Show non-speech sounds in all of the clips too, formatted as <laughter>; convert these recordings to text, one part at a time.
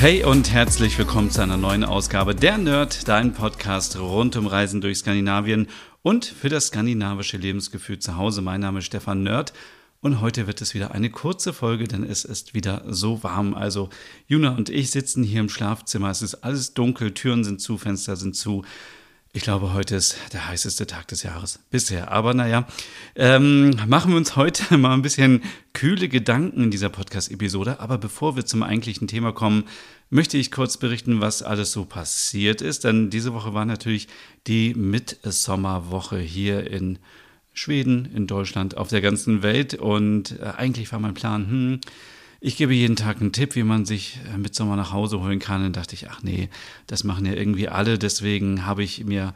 Hey und herzlich willkommen zu einer neuen Ausgabe der Nerd, dein Podcast rund um Reisen durch Skandinavien und für das skandinavische Lebensgefühl zu Hause. Mein Name ist Stefan Nerd und heute wird es wieder eine kurze Folge, denn es ist wieder so warm. Also Juna und ich sitzen hier im Schlafzimmer. Es ist alles dunkel, Türen sind zu, Fenster sind zu. Ich glaube, heute ist der heißeste Tag des Jahres bisher. Aber naja, ähm, machen wir uns heute <laughs> mal ein bisschen kühle Gedanken in dieser Podcast-Episode. Aber bevor wir zum eigentlichen Thema kommen, möchte ich kurz berichten, was alles so passiert ist. Denn diese Woche war natürlich die Mitsommerwoche hier in Schweden, in Deutschland, auf der ganzen Welt. Und äh, eigentlich war mein Plan, hm, ich gebe jeden Tag einen Tipp, wie man sich äh, mit Sommer nach Hause holen kann. Und dachte ich, ach nee, das machen ja irgendwie alle. Deswegen habe ich mir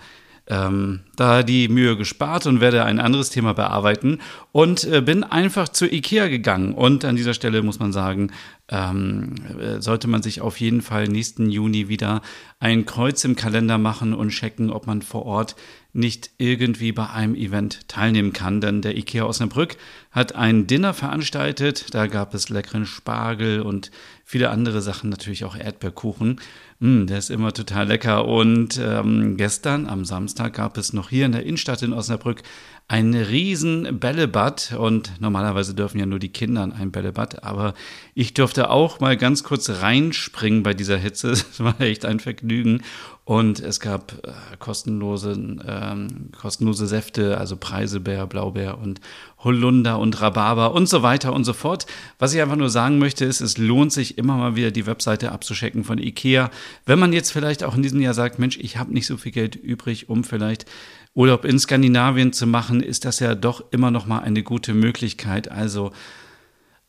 ähm, da die Mühe gespart und werde ein anderes Thema bearbeiten und äh, bin einfach zu Ikea gegangen. Und an dieser Stelle muss man sagen, ähm, äh, sollte man sich auf jeden Fall nächsten Juni wieder ein Kreuz im Kalender machen und checken, ob man vor Ort nicht irgendwie bei einem Event teilnehmen kann. Denn der IKEA Osnabrück hat ein Dinner veranstaltet. Da gab es leckeren Spargel und viele andere Sachen, natürlich auch Erdbeerkuchen. Mm, der ist immer total lecker. Und ähm, gestern am Samstag gab es noch hier in der Innenstadt in Osnabrück ein riesen Bällebad und normalerweise dürfen ja nur die Kinder in ein Bällebad, aber ich durfte auch mal ganz kurz reinspringen bei dieser Hitze. <laughs> Es war echt ein Vergnügen und es gab äh, kostenlose, ähm, kostenlose Säfte, also Preiselbeer, Blaubeer und Holunder und Rhabarber und so weiter und so fort. Was ich einfach nur sagen möchte, ist, es lohnt sich immer mal wieder die Webseite abzuschecken von Ikea. Wenn man jetzt vielleicht auch in diesem Jahr sagt, Mensch, ich habe nicht so viel Geld übrig, um vielleicht Urlaub in Skandinavien zu machen, ist das ja doch immer noch mal eine gute Möglichkeit. Also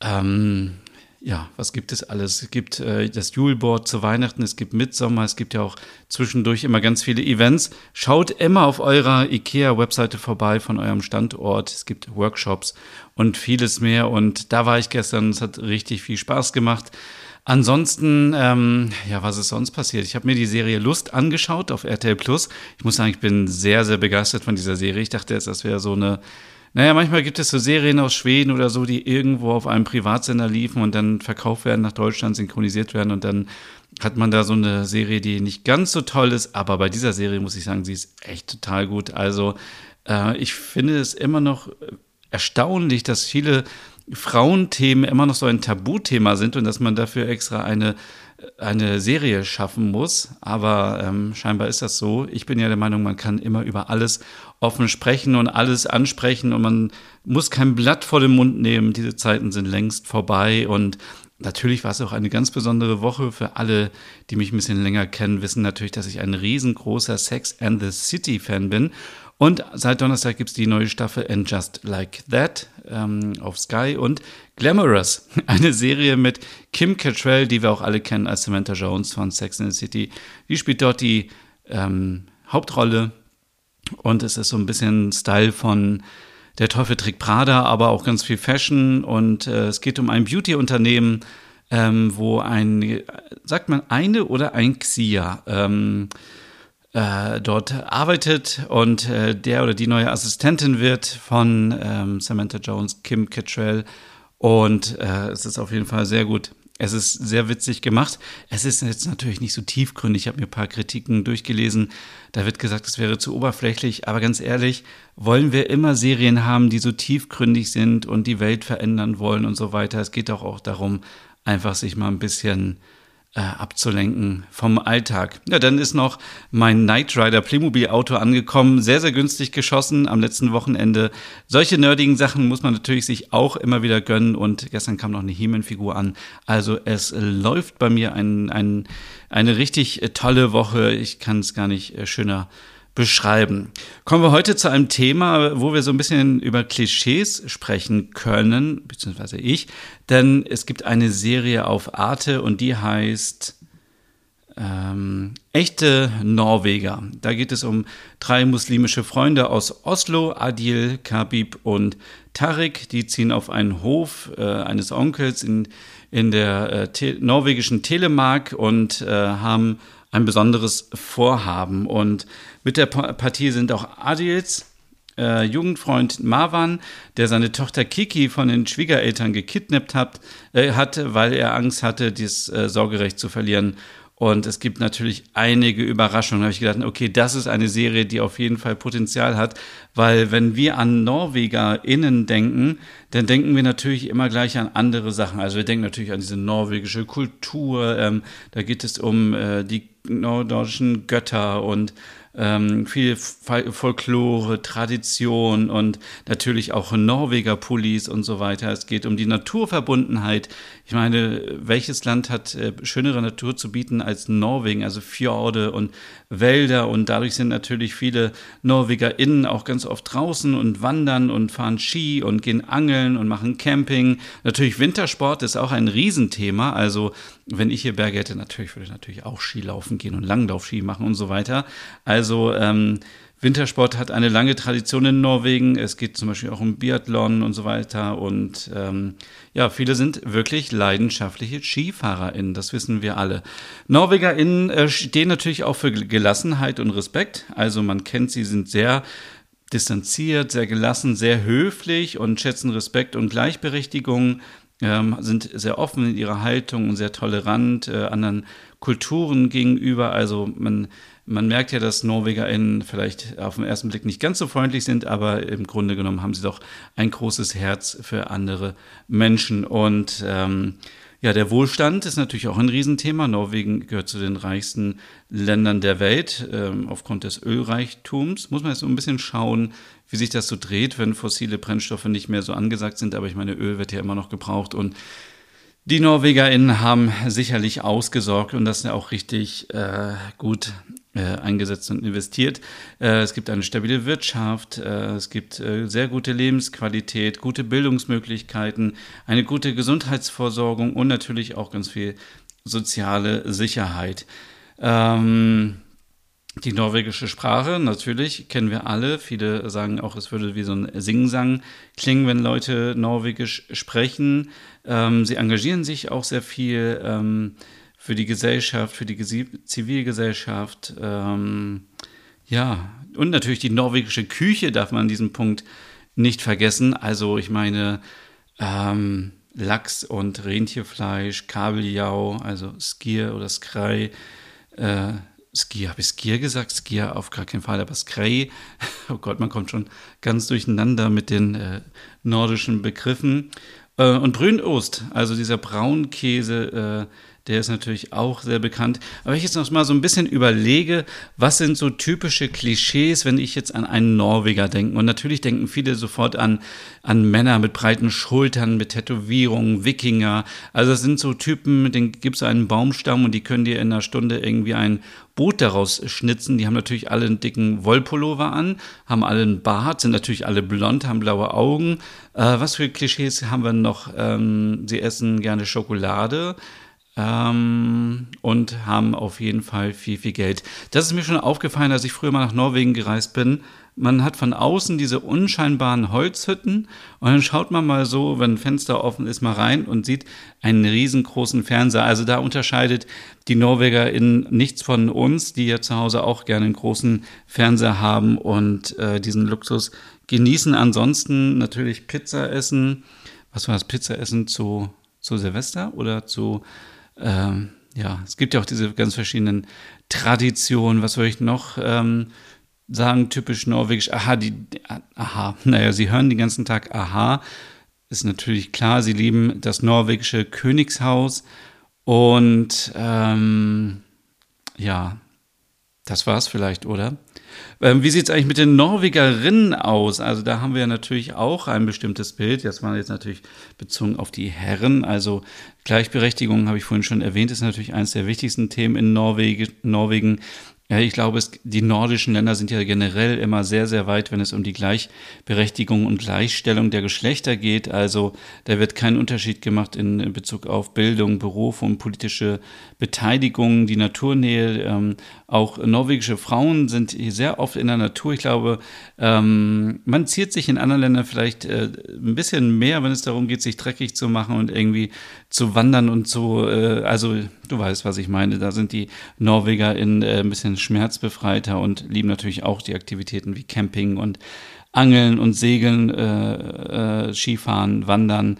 ähm, ja, was gibt es alles? Es gibt äh, das Juleboard zu Weihnachten, es gibt Mitsommer, es gibt ja auch zwischendurch immer ganz viele Events. Schaut immer auf eurer IKEA-Webseite vorbei von eurem Standort. Es gibt Workshops und vieles mehr. Und da war ich gestern, es hat richtig viel Spaß gemacht. Ansonsten, ähm, ja, was ist sonst passiert? Ich habe mir die Serie Lust angeschaut auf RTL Plus. Ich muss sagen, ich bin sehr, sehr begeistert von dieser Serie. Ich dachte jetzt, das wäre so eine, naja, manchmal gibt es so Serien aus Schweden oder so, die irgendwo auf einem Privatsender liefen und dann verkauft werden nach Deutschland, synchronisiert werden und dann hat man da so eine Serie, die nicht ganz so toll ist, aber bei dieser Serie muss ich sagen, sie ist echt total gut. Also äh, ich finde es immer noch erstaunlich, dass viele Frauenthemen immer noch so ein Tabuthema sind und dass man dafür extra eine, eine Serie schaffen muss. Aber ähm, scheinbar ist das so. Ich bin ja der Meinung, man kann immer über alles offen sprechen und alles ansprechen und man muss kein Blatt vor den Mund nehmen. Diese Zeiten sind längst vorbei und Natürlich war es auch eine ganz besondere Woche für alle, die mich ein bisschen länger kennen, wissen natürlich, dass ich ein riesengroßer Sex and the City Fan bin und seit Donnerstag gibt es die neue Staffel And Just Like That ähm, auf Sky und Glamorous, <laughs> eine Serie mit Kim Cattrall, die wir auch alle kennen als Samantha Jones von Sex and the City. Die spielt dort die ähm, Hauptrolle. Und es ist so ein bisschen Style von Der Teufel trägt Prada, aber auch ganz viel Fashion. Und äh, es geht um ein Beauty-Unternehmen, ähm, wo ein, sagt man eine oder ein Xia, ähm, äh, dort arbeitet und äh, der oder die neue Assistentin wird von ähm, Samantha Jones, Kim Cattrall. Und äh, es ist auf jeden Fall sehr gut. Es ist sehr witzig gemacht. Es ist jetzt natürlich nicht so tiefgründig. Ich habe mir ein paar Kritiken durchgelesen. Da wird gesagt, es wäre zu oberflächlich. Aber ganz ehrlich, wollen wir immer Serien haben, die so tiefgründig sind und die Welt verändern wollen und so weiter. Es geht auch, auch darum, einfach sich mal ein bisschen äh, abzulenken vom Alltag. Ja, dann ist noch mein Knight Rider Playmobil Auto angekommen, sehr, sehr günstig geschossen am letzten Wochenende. Solche nerdigen Sachen muss man natürlich sich auch immer wieder gönnen und gestern kam noch eine He-Man-Figur an. Also es läuft bei mir ein, ein, eine richtig tolle Woche. Ich kann es gar nicht äh, schöner beschreiben. Kommen wir heute zu einem Thema, wo wir so ein bisschen über Klischees sprechen können, beziehungsweise ich, denn es gibt eine Serie auf Arte und die heißt ähm, echte Norweger. Da geht es um drei muslimische Freunde aus Oslo, Adil, Kabib und Tarik. Die ziehen auf einen Hof äh, eines Onkels in, in der äh, te norwegischen Telemark und äh, haben ein besonderes Vorhaben. Und mit der Partie sind auch Adils äh, Jugendfreund Marwan, der seine Tochter Kiki von den Schwiegereltern gekidnappt hat, äh, hatte, weil er Angst hatte, dieses äh, Sorgerecht zu verlieren. Und es gibt natürlich einige Überraschungen. Da habe ich gedacht, okay, das ist eine Serie, die auf jeden Fall Potenzial hat, weil wenn wir an NorwegerInnen denken, dann denken wir natürlich immer gleich an andere Sachen. Also wir denken natürlich an diese norwegische Kultur. Ähm, da geht es um äh, die nordischen Götter und ähm, viel Folklore, Tradition und natürlich auch Norweger Pullis und so weiter. Es geht um die Naturverbundenheit. Ich meine, welches Land hat äh, schönere Natur zu bieten als Norwegen? Also Fjorde und Wälder und dadurch sind natürlich viele NorwegerInnen auch ganz oft draußen und wandern und fahren Ski und gehen angeln und machen Camping. Natürlich Wintersport ist auch ein Riesenthema. Also wenn ich hier Berge hätte, natürlich würde ich natürlich auch Ski laufen gehen und Langlaufski machen und so weiter. Also ähm, Wintersport hat eine lange Tradition in Norwegen. Es geht zum Beispiel auch um Biathlon und so weiter. Und ähm, ja, viele sind wirklich leidenschaftliche SkifahrerInnen, das wissen wir alle. NorwegerInnen äh, stehen natürlich auch für Gelassenheit und Respekt. Also man kennt sie, sind sehr distanziert, sehr gelassen, sehr höflich und schätzen Respekt und Gleichberechtigung ähm, sind sehr offen in ihrer Haltung und sehr tolerant äh, anderen Kulturen gegenüber. Also man, man merkt ja, dass NorwegerInnen vielleicht auf den ersten Blick nicht ganz so freundlich sind, aber im Grunde genommen haben sie doch ein großes Herz für andere Menschen. Und ähm, ja, der Wohlstand ist natürlich auch ein Riesenthema. Norwegen gehört zu den reichsten Ländern der Welt ähm, aufgrund des Ölreichtums. Muss man jetzt so ein bisschen schauen, wie sich das so dreht, wenn fossile Brennstoffe nicht mehr so angesagt sind. Aber ich meine, Öl wird ja immer noch gebraucht und die NorwegerInnen haben sicherlich ausgesorgt und das auch richtig äh, gut äh, eingesetzt und investiert. Äh, es gibt eine stabile Wirtschaft, äh, es gibt äh, sehr gute Lebensqualität, gute Bildungsmöglichkeiten, eine gute Gesundheitsversorgung und natürlich auch ganz viel soziale Sicherheit. Ähm, die norwegische Sprache, natürlich, kennen wir alle. Viele sagen auch, es würde wie so ein Singsang klingen, wenn Leute Norwegisch sprechen. Ähm, sie engagieren sich auch sehr viel. Ähm, für die Gesellschaft, für die Zivilgesellschaft. Ähm, ja, und natürlich die norwegische Küche darf man an diesem Punkt nicht vergessen. Also ich meine, ähm, Lachs und Rentierfleisch, Kabeljau, also Skier oder Skrei. Äh, Skier, habe ich Skier gesagt? Skier auf gar keinen Fall, aber Skrei. <laughs> Oh Gott, man kommt schon ganz durcheinander mit den äh, nordischen Begriffen. Äh, und Brünost, also dieser Braunkäse, äh, der ist natürlich auch sehr bekannt. Aber ich jetzt noch mal so ein bisschen überlege, was sind so typische Klischees, wenn ich jetzt an einen Norweger denke? Und natürlich denken viele sofort an, an Männer mit breiten Schultern, mit Tätowierungen, Wikinger. Also das sind so Typen, mit denen gibt es einen Baumstamm und die können dir in einer Stunde irgendwie ein Boot daraus schnitzen. Die haben natürlich alle einen dicken Wollpullover an, haben alle einen Bart, sind natürlich alle blond, haben blaue Augen. Äh, was für Klischees haben wir noch? Ähm, sie essen gerne Schokolade ähm, und haben auf jeden Fall viel, viel Geld. Das ist mir schon aufgefallen, als ich früher mal nach Norwegen gereist bin. Man hat von außen diese unscheinbaren Holzhütten und dann schaut man mal so, wenn ein Fenster offen ist, mal rein und sieht einen riesengroßen Fernseher. Also da unterscheidet die Norweger in nichts von uns, die ja zu Hause auch gerne einen großen Fernseher haben und äh, diesen Luxus genießen. Ansonsten natürlich Pizza essen. Was war das Pizza essen zu, zu Silvester oder zu ähm, ja, es gibt ja auch diese ganz verschiedenen Traditionen. Was soll ich noch ähm, sagen? Typisch norwegisch. Aha, die, aha. Naja, sie hören den ganzen Tag Aha. Ist natürlich klar, sie lieben das norwegische Königshaus. Und ähm, ja, das war's vielleicht, oder? Ähm, wie sieht's eigentlich mit den Norwegerinnen aus? Also da haben wir natürlich auch ein bestimmtes Bild. Das war jetzt natürlich bezogen auf die Herren. Also Gleichberechtigung, habe ich vorhin schon erwähnt, ist natürlich eines der wichtigsten Themen in Norwegen. Norwegen. Ja, ich glaube, es, die nordischen Länder sind ja generell immer sehr, sehr weit, wenn es um die Gleichberechtigung und Gleichstellung der Geschlechter geht. Also da wird kein Unterschied gemacht in, Bezug auf Bildung, Beruf und politische Beteiligung, die Naturnähe. Ähm, auch norwegische Frauen sind sehr oft in der Natur. Ich glaube, ähm, man ziert sich in anderen Ländern vielleicht äh, ein bisschen mehr, wenn es darum geht, sich dreckig zu machen und irgendwie zu wandern und so. Äh, also du weißt, was ich meine. Da sind die Norweger in äh, ein bisschen schmerzbefreiter und lieben natürlich auch die Aktivitäten wie Camping und Angeln und Segeln, äh, äh, Skifahren, Wandern.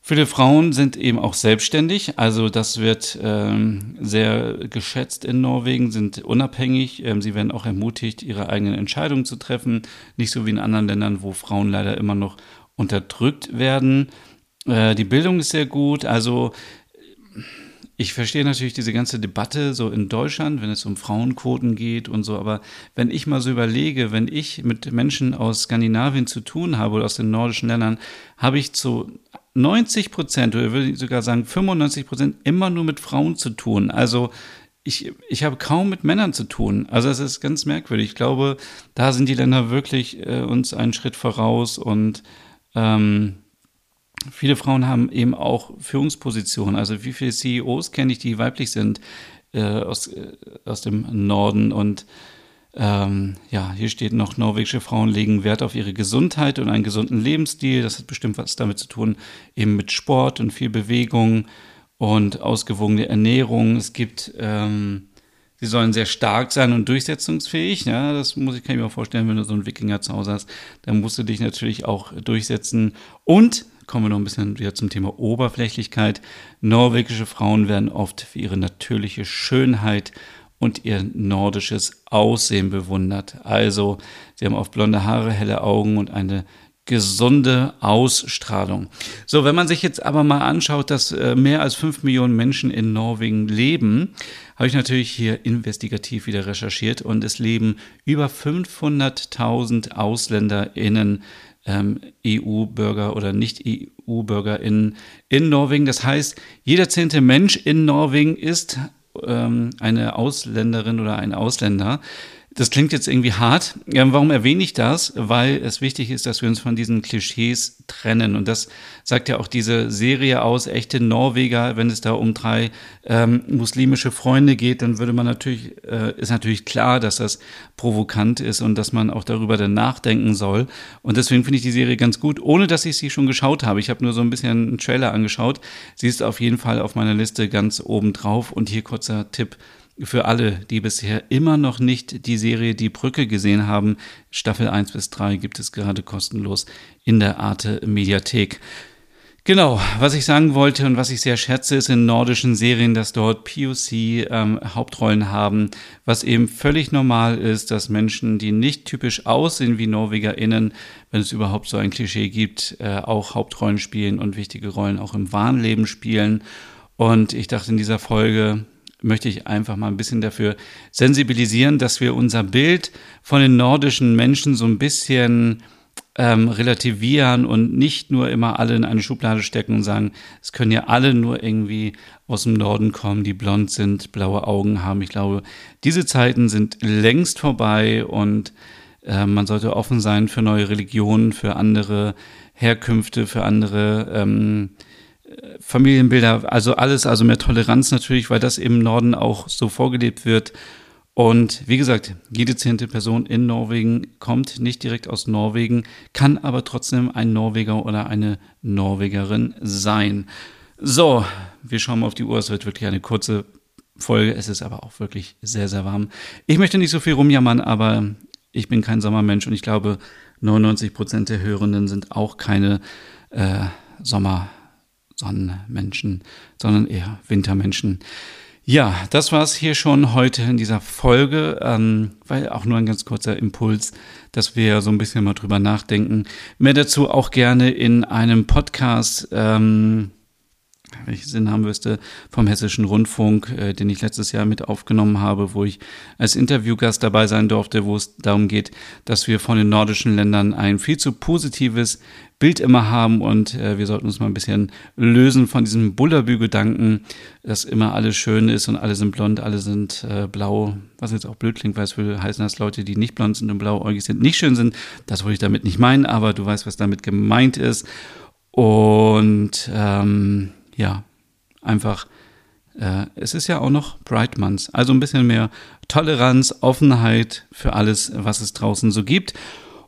Viele Frauen sind eben auch selbstständig, also das wird ähm, sehr geschätzt in Norwegen, sind unabhängig. Ähm, sie werden auch ermutigt, ihre eigenen Entscheidungen zu treffen, nicht so wie in anderen Ländern, wo Frauen leider immer noch unterdrückt werden. Äh, die Bildung ist sehr gut, also ich verstehe natürlich diese ganze Debatte so in Deutschland, wenn es um Frauenquoten geht und so, aber wenn ich mal so überlege, wenn ich mit Menschen aus Skandinavien zu tun habe oder aus den nordischen Ländern, habe ich zu 90 Prozent oder würde ich sogar sagen 95 Prozent immer nur mit Frauen zu tun. Also ich, ich habe kaum mit Männern zu tun. Also es ist ganz merkwürdig. Ich glaube, da sind die Länder wirklich äh, uns einen Schritt voraus und ähm, viele Frauen haben eben auch Führungspositionen. Also wie viele CEOs kenne ich, die weiblich sind äh, aus, äh, aus dem Norden und ähm, ja, hier steht noch, norwegische Frauen legen Wert auf ihre Gesundheit und einen gesunden Lebensstil. Das hat bestimmt was damit zu tun, eben mit Sport und viel Bewegung und ausgewogene Ernährung. Es gibt, ähm, sie sollen sehr stark sein und durchsetzungsfähig. Ja, das muss ich, kann ich mir vorstellen, wenn du so einen Wikinger zu Hause hast, dann musst du dich natürlich auch durchsetzen. Und kommen wir noch ein bisschen wieder zum Thema Oberflächlichkeit. Norwegische Frauen werden oft für ihre natürliche Schönheit und ihr nordisches Aussehen bewundert. Also, sie haben oft blonde Haare, helle Augen und eine gesunde Ausstrahlung. So, wenn man sich jetzt aber mal anschaut, dass äh, mehr als fünf Millionen Menschen in Norwegen leben, habe ich natürlich hier investigativ wieder recherchiert und es leben über 500.000 AusländerInnen, ähm, EU-Bürger oder Nicht-EU-Bürger in, in Norwegen. Das heißt, jeder zehnte Mensch in Norwegen ist ähm, eine Ausländerin oder ein Ausländer. Das klingt jetzt irgendwie hart. Ja, warum erwähne ich das? Weil es wichtig ist, dass wir uns von diesen Klischees trennen. Und das sagt ja auch diese Serie aus, echte Norweger, wenn es da um drei ähm, muslimische Freunde geht, dann würde man natürlich, äh, ist natürlich klar, dass das provokant ist und dass man auch darüber dann nachdenken soll. Und deswegen finde ich die Serie ganz gut, ohne dass ich sie schon geschaut habe. Ich habe nur so ein bisschen einen Trailer angeschaut. Sie ist auf jeden Fall auf meiner Liste ganz oben drauf. Und hier kurzer Tipp für alle, die bisher immer noch nicht die Serie Die Brücke gesehen haben, Staffel 1 bis 3 gibt es gerade kostenlos in der Arte Mediathek. Genau, was ich sagen wollte und was ich sehr schätze, ist in nordischen Serien, dass dort POC ähm, Hauptrollen haben, was eben völlig normal ist, dass Menschen, die nicht typisch aussehen wie NorwegerInnen, wenn es überhaupt so ein Klischee gibt, äh, auch Hauptrollen spielen und wichtige Rollen auch im wahren Leben spielen. Und ich dachte in dieser Folge, möchte ich einfach mal ein bisschen dafür sensibilisieren, dass wir unser Bild von den nordischen Menschen so ein bisschen ähm, relativieren und nicht nur immer alle in eine Schublade stecken und sagen, es können ja alle nur irgendwie aus dem Norden kommen, die blond sind, blaue Augen haben. Ich glaube, diese Zeiten sind längst vorbei und äh, man sollte offen sein für neue Religionen, für andere Herkünfte, für andere ähm, Familienbilder, also alles, also mehr Toleranz natürlich, weil das im Norden auch so vorgelebt wird. Und wie gesagt, jede zehnte Person in Norwegen kommt nicht direkt aus Norwegen, kann aber trotzdem ein Norweger oder eine Norwegerin sein. So, wir schauen mal auf die Uhr. Es wird wirklich eine kurze Folge. Es ist aber auch wirklich sehr, sehr warm. Ich möchte nicht so viel rumjammern, aber ich bin kein Sommermensch und ich glaube, 99 Prozent der Hörenden sind auch keine äh, Sommer. Sonnenmenschen, sondern eher Wintermenschen. Ja, das war es hier schon heute in dieser Folge, ähm, weil auch nur ein ganz kurzer Impuls, dass wir so ein bisschen mal drüber nachdenken. Mehr dazu auch gerne in einem Podcast. Ähm, wenn ich Sinn haben müsste, vom Hessischen Rundfunk, äh, den ich letztes Jahr mit aufgenommen habe, wo ich als Interviewgast dabei sein durfte, wo es darum geht, dass wir von den nordischen Ländern ein viel zu positives Bild immer haben und äh, wir sollten uns mal ein bisschen lösen von diesem Bullerbü-Gedanken, dass immer alles schön ist und alle sind blond, alle sind äh, blau, was jetzt auch blöd klingt, weil es würde heißen, dass Leute, die nicht blond sind und blauäugig sind, nicht schön sind. Das wollte ich damit nicht meinen, aber du weißt, was damit gemeint ist. Und ähm, ja, einfach, äh, es ist ja auch noch Bright Months, also ein bisschen mehr Toleranz, Offenheit für alles, was es draußen so gibt.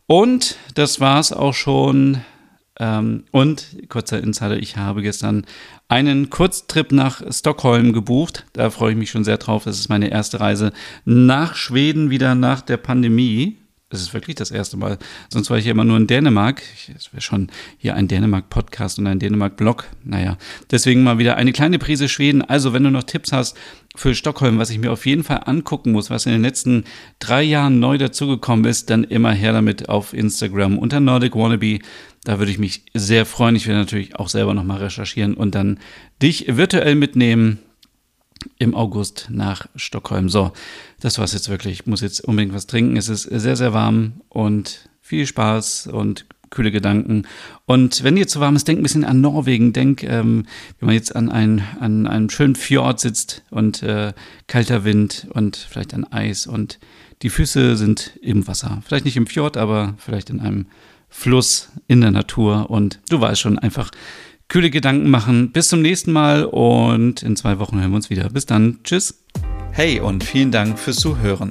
Und das war es auch schon. Ähm, und kurzer Insider, ich habe gestern einen Kurztrip nach Stockholm gebucht. Da freue ich mich schon sehr drauf. Das ist meine erste Reise nach Schweden wieder nach der Pandemie. Es ist wirklich das erste Mal. Sonst war ich ja immer nur in Dänemark. Es wäre schon hier ein Dänemark-Podcast und ein Dänemark-Blog. Naja, deswegen mal wieder eine kleine Prise Schweden. Also, wenn du noch Tipps hast für Stockholm, was ich mir auf jeden Fall angucken muss, was in den letzten drei Jahren neu dazugekommen ist, dann immer her damit auf Instagram unter Nordic Wannabe. Da würde ich mich sehr freuen. Ich will natürlich auch selber nochmal recherchieren und dann dich virtuell mitnehmen im August nach Stockholm. So, das war's jetzt wirklich. Ich muss jetzt unbedingt was trinken. Es ist sehr, sehr warm und viel Spaß und kühle Gedanken. Und wenn ihr zu warm ist, denkt ein bisschen an Norwegen. Denkt, ähm, wenn man jetzt an, ein, an einem schönen Fjord sitzt und äh, kalter Wind und vielleicht an Eis und die Füße sind im Wasser. Vielleicht nicht im Fjord, aber vielleicht in einem Fluss in der Natur. Und du weißt schon, einfach kühle Gedanken machen. Bis zum nächsten Mal und in zwei Wochen hören wir uns wieder. Bis dann. Tschüss. Hey und vielen Dank fürs Zuhören.